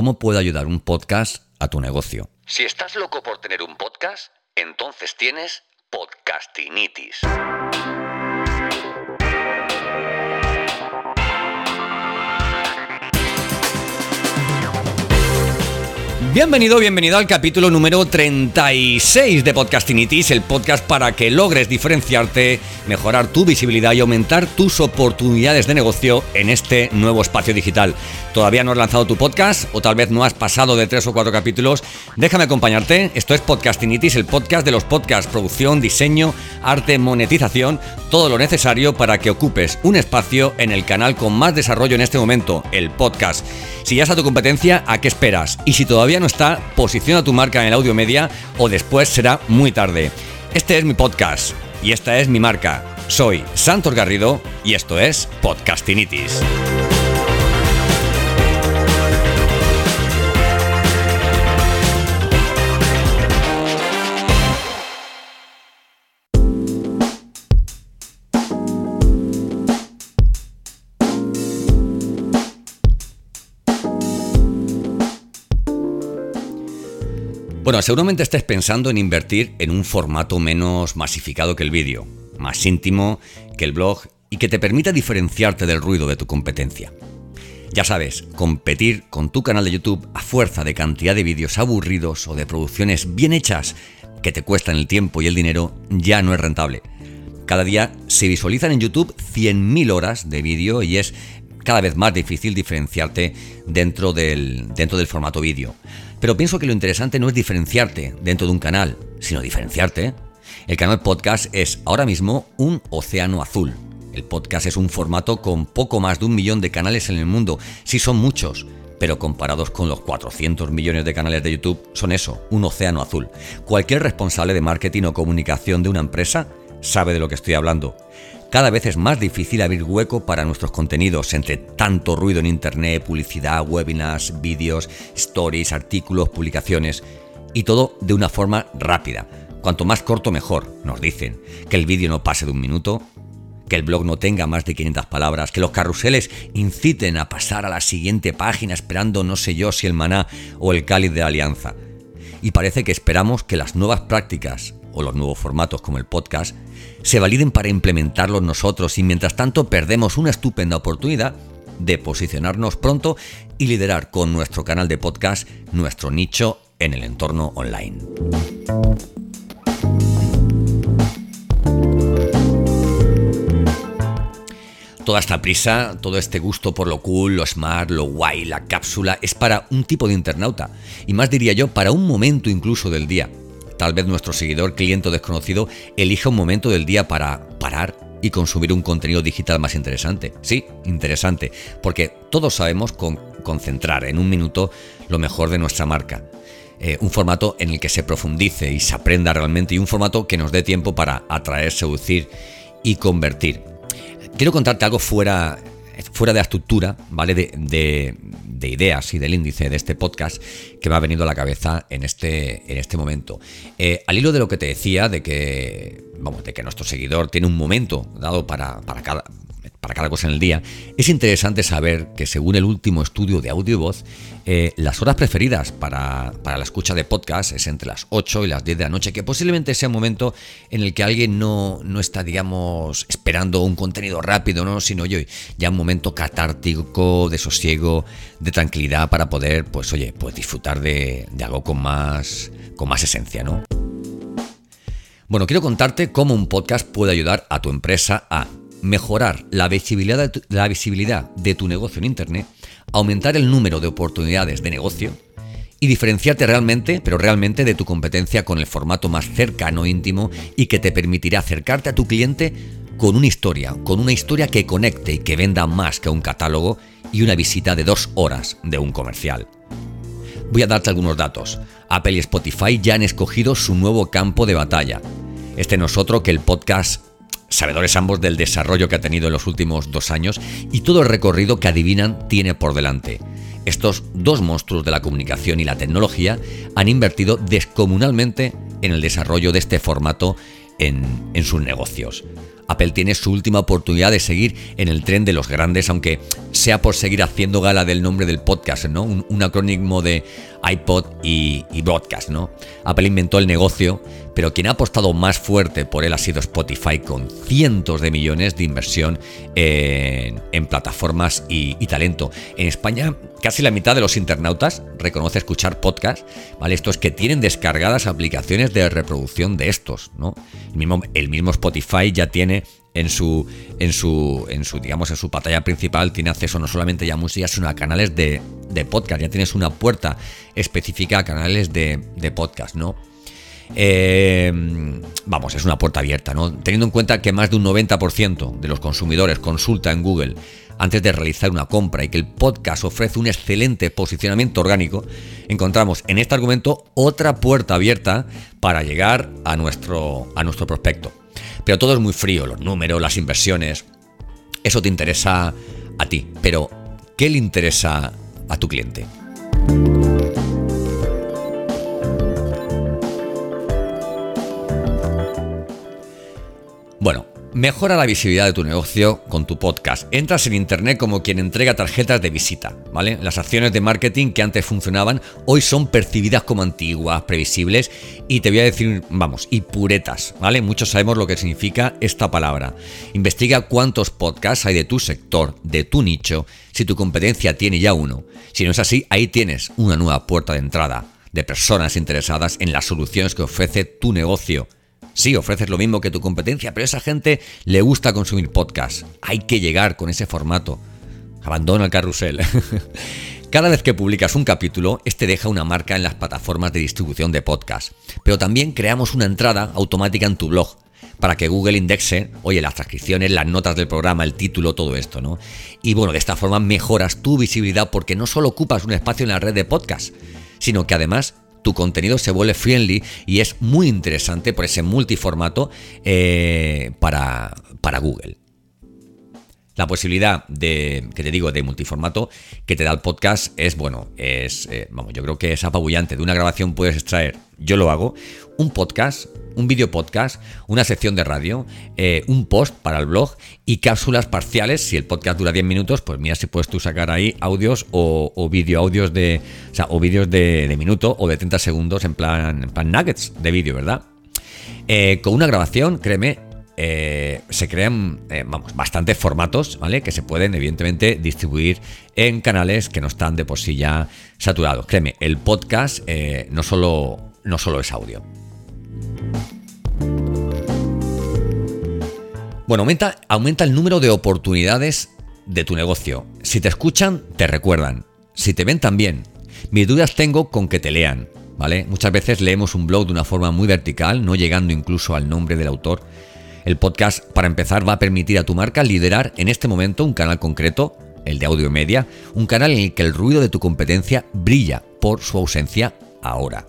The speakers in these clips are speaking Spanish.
cómo puede ayudar un podcast a tu negocio. Si estás loco por tener un podcast, entonces tienes podcastinitis. Bienvenido, bienvenido al capítulo número 36 de Podcastinitis, el podcast para que logres diferenciarte, mejorar tu visibilidad y aumentar tus oportunidades de negocio en este nuevo espacio digital. ¿Todavía no has lanzado tu podcast o tal vez no has pasado de tres o cuatro capítulos? Déjame acompañarte. Esto es Podcastinitis, el podcast de los podcasts, producción, diseño, arte, monetización, todo lo necesario para que ocupes un espacio en el canal con más desarrollo en este momento, el podcast. Si ya está tu competencia, ¿a qué esperas? Y si todavía no está, posiciona tu marca en el audio media o después será muy tarde. Este es mi podcast y esta es mi marca. Soy Santos Garrido y esto es Podcastinitis. Bueno, seguramente estés pensando en invertir en un formato menos masificado que el vídeo, más íntimo que el blog y que te permita diferenciarte del ruido de tu competencia. Ya sabes, competir con tu canal de YouTube a fuerza de cantidad de vídeos aburridos o de producciones bien hechas que te cuestan el tiempo y el dinero ya no es rentable. Cada día se visualizan en YouTube 100.000 horas de vídeo y es cada vez más difícil diferenciarte dentro del, dentro del formato vídeo. Pero pienso que lo interesante no es diferenciarte dentro de un canal, sino diferenciarte. El canal podcast es ahora mismo un océano azul. El podcast es un formato con poco más de un millón de canales en el mundo. Sí son muchos, pero comparados con los 400 millones de canales de YouTube, son eso, un océano azul. Cualquier responsable de marketing o comunicación de una empresa sabe de lo que estoy hablando. Cada vez es más difícil abrir hueco para nuestros contenidos entre tanto ruido en Internet, publicidad, webinars, vídeos, stories, artículos, publicaciones y todo de una forma rápida. Cuanto más corto mejor, nos dicen. Que el vídeo no pase de un minuto, que el blog no tenga más de 500 palabras, que los carruseles inciten a pasar a la siguiente página esperando no sé yo si el maná o el cáliz de la alianza. Y parece que esperamos que las nuevas prácticas o los nuevos formatos como el podcast se validen para implementarlos nosotros y mientras tanto perdemos una estupenda oportunidad de posicionarnos pronto y liderar con nuestro canal de podcast nuestro nicho en el entorno online. Toda esta prisa, todo este gusto por lo cool, lo smart, lo guay, la cápsula, es para un tipo de internauta, y más diría yo, para un momento incluso del día. Tal vez nuestro seguidor, cliente o desconocido elija un momento del día para parar y consumir un contenido digital más interesante. Sí, interesante, porque todos sabemos concentrar en un minuto lo mejor de nuestra marca. Eh, un formato en el que se profundice y se aprenda realmente y un formato que nos dé tiempo para atraer, seducir y convertir. Quiero contarte algo fuera, fuera de la estructura, ¿vale? De, ideas y del índice de este podcast que me ha venido a la cabeza en este, en este momento. Eh, al hilo de lo que te decía, de que, vamos, de que nuestro seguidor tiene un momento dado para, para cada, para en el día, es interesante saber que según el último estudio de audio y voz, eh, las horas preferidas para, la escucha de podcast es entre las 8 y las 10 de la noche, que posiblemente sea un momento en el que alguien no, no está, digamos, esperando un contenido rápido, ¿no? sino yo, ya un momento catártico, de sosiego, de tranquilidad para poder, pues oye, pues disfrutar de, de algo con más, con más esencia, ¿no? Bueno, quiero contarte cómo un podcast puede ayudar a tu empresa a mejorar la visibilidad, de tu, la visibilidad de tu negocio en Internet, aumentar el número de oportunidades de negocio y diferenciarte realmente, pero realmente de tu competencia con el formato más cercano, íntimo y que te permitirá acercarte a tu cliente con una historia, con una historia que conecte y que venda más que un catálogo y una visita de dos horas de un comercial. Voy a darte algunos datos. Apple y Spotify ya han escogido su nuevo campo de batalla. Este no es otro que el podcast sabedores ambos del desarrollo que ha tenido en los últimos dos años y todo el recorrido que adivinan tiene por delante. Estos dos monstruos de la comunicación y la tecnología han invertido descomunalmente en el desarrollo de este formato en, sus negocios. Apple tiene su última oportunidad de seguir en el tren de los grandes, aunque sea por seguir haciendo gala del nombre del podcast, ¿no? Un, acrónimo de iPod y, broadcast, ¿no? Apple inventó el negocio, pero quien ha apostado más fuerte por él ha sido Spotify, con cientos de millones de inversión en, plataformas y, y talento. En España Casi la mitad de los internautas reconoce escuchar podcast, ¿vale? Estos que tienen descargadas aplicaciones de reproducción de estos, ¿no? El mismo, Spotify ya tiene en su, en su, en su, digamos, en su pantalla principal tiene acceso no solamente a música, sino a canales de, podcast. Ya tienes una puerta específica a canales de, de podcast, ¿no? Eh, vamos, es una puerta abierta, ¿no? Teniendo en cuenta que más de un 90% de los consumidores consulta en Google antes de realizar una compra y que el podcast ofrece un excelente posicionamiento orgánico, encontramos en este argumento otra puerta abierta para llegar a nuestro, a nuestro prospecto. Pero todo es muy frío, los números, las inversiones. Eso te interesa a ti, pero ¿qué le interesa a tu cliente? Bueno, Mejora la visibilidad de tu negocio con tu podcast. Entras en internet como quien entrega tarjetas de visita, ¿vale? Las acciones de marketing que antes funcionaban hoy son percibidas como antiguas, previsibles y te voy a decir, vamos, y puretas, ¿vale? Muchos sabemos lo que significa esta palabra. Investiga cuántos podcasts hay de tu sector, de tu nicho, si tu competencia tiene ya uno. Si no es así, ahí tienes una nueva puerta de entrada de personas interesadas en las soluciones que ofrece tu negocio. Sí, ofreces lo mismo que tu competencia, pero a esa gente le gusta consumir podcast. Hay que llegar con ese formato. Abandona el carrusel. Cada vez que publicas un capítulo, este deja una marca en las plataformas de distribución de podcast. Pero también creamos una entrada automática en tu blog para que Google indexe, oye, las transcripciones, las notas del programa, el título, todo esto, ¿no? Y bueno, de esta forma mejoras tu visibilidad porque no solo ocupas un espacio en la red de podcast, sino que además tu contenido se vuelve friendly y es muy interesante por ese multiformato eh, para, para Google. La posibilidad de, que te digo, de multiformato que te da el podcast es, bueno, es, eh, vamos, yo creo que es apabullante. De una grabación puedes extraer, yo lo hago, un podcast, un video podcast, una sección de radio, eh, un post para el blog y cápsulas parciales. Si el podcast dura 10 minutos, pues mira si puedes tú sacar ahí audios o, o video audios de, o sea, o vídeos de, minuto o de 30 segundos en plan, en plan nuggets de vídeo, ¿verdad? Eh, con una grabación, créeme, eh, se crean, vamos, bastantes formatos, ¿vale? Que se pueden, evidentemente, distribuir en canales que no están de por sí ya saturados. Créeme, el podcast no, solo, no solo es audio. Bueno, aumenta, aumenta el número de oportunidades de tu negocio. Si te escuchan, te recuerdan. Si te ven también. Mis dudas tengo con que te lean, ¿vale? Muchas veces leemos un blog de una forma muy vertical, no llegando incluso al nombre del autor. El podcast, para empezar, va a permitir a tu marca liderar en este momento un canal concreto, el de audio media, un canal en el que el ruido de tu competencia brilla por su ausencia ahora.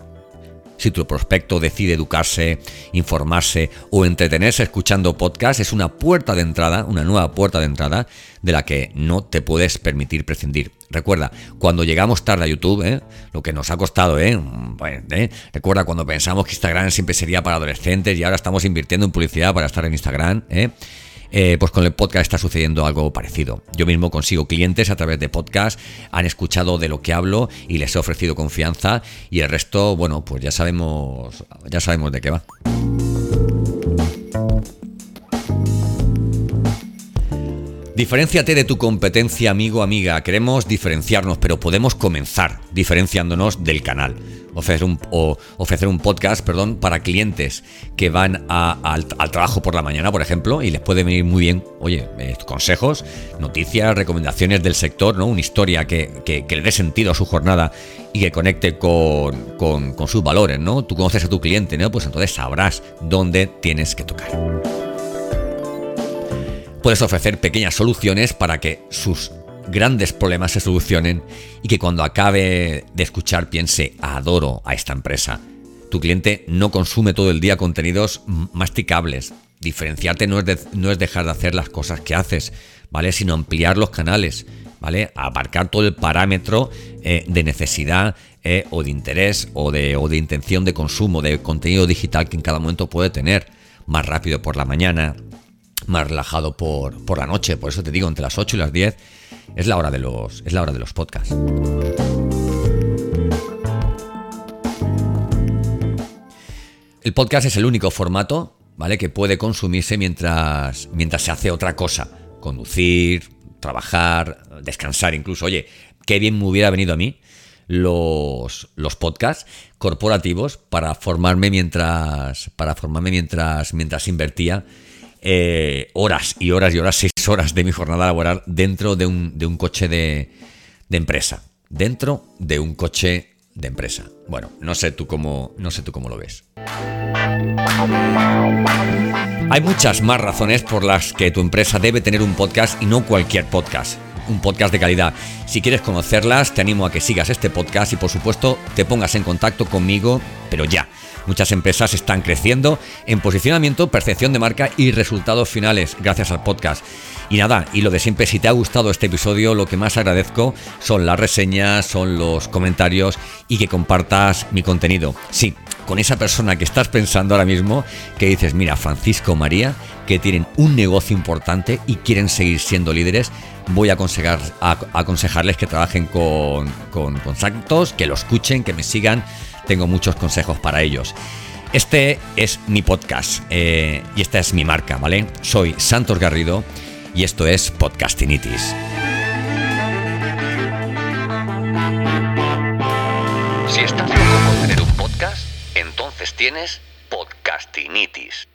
Si tu prospecto decide educarse, informarse o entretenerse escuchando podcast, es una puerta de entrada, una nueva puerta de entrada de la que no te puedes permitir prescindir. Recuerda, cuando llegamos tarde a YouTube, ¿eh? lo que nos ha costado, ¿eh? ¿eh? recuerda cuando pensamos que Instagram siempre sería para adolescentes y ahora estamos invirtiendo en publicidad para estar en Instagram. ¿eh? Eh, pues con el podcast está sucediendo algo parecido. Yo mismo consigo clientes a través de podcast, han escuchado de lo que hablo y les he ofrecido confianza y el resto, bueno, pues ya sabemos, ya sabemos de qué va. Diferenciate de tu competencia, amigo, amiga. Queremos diferenciarnos, pero podemos comenzar diferenciándonos del canal. Ofrecer un, o ofrecer un podcast perdón, para clientes que van al, trabajo por la mañana, por ejemplo, y les puede venir muy bien, oye, eh, consejos, noticias, recomendaciones del sector, ¿no? Una historia que, le dé sentido a su jornada y que conecte con, con sus valores, ¿no? Tú conoces a tu cliente, ¿no? Pues entonces sabrás dónde tienes que tocar puedes ofrecer pequeñas soluciones para que sus grandes problemas se solucionen y que cuando acabe de escuchar piense, adoro a esta empresa. Tu cliente no consume todo el día contenidos masticables. Diferenciarte no es, no es dejar de hacer las cosas que haces, ¿vale? Sino ampliar los canales, ¿vale? Abarcar todo el parámetro eh, de necesidad eh, o de interés o de, o de intención de consumo de contenido digital que en cada momento puede tener. Más rápido por la mañana, más relajado por, por la noche. Por eso te digo, entre las 8 y las 10 es la hora de los, es la hora de los podcasts. El podcast es el único formato, ¿vale? Que puede consumirse mientras, mientras se hace otra cosa. Conducir, trabajar, descansar incluso. Oye, qué bien me hubiera venido a mí los, los podcasts corporativos para formarme mientras. Para formarme mientras. mientras invertía eh, horas y horas y horas, seis horas de mi jornada laboral dentro de un, de un coche de, de empresa. Dentro de un coche de empresa. Bueno, no sé tú cómo, no sé tú cómo lo ves. Hay muchas más razones por las que tu empresa debe tener un podcast y no cualquier podcast. Un podcast de calidad. Si quieres conocerlas, te animo a que sigas este podcast y por supuesto te pongas en contacto conmigo, pero ya. Muchas empresas están creciendo en posicionamiento, percepción de marca y resultados finales gracias al podcast. Y nada, y lo de siempre, si te ha gustado este episodio, lo que más agradezco son las reseñas, son los comentarios y que compartas mi contenido. Sí, con esa persona que estás pensando ahora mismo, que dices, mira, Francisco María, que tienen un negocio importante y quieren seguir siendo líderes, voy a, aconsejar, a, aconsejarles que trabajen con, con contactos, que lo escuchen, que me sigan. Tengo muchos consejos para ellos. Este es mi podcast eh, y esta es mi marca, ¿vale? Soy Santos Garrido y esto es Podcastinitis. Si estás loco por tener un podcast, entonces tienes podcastinitis.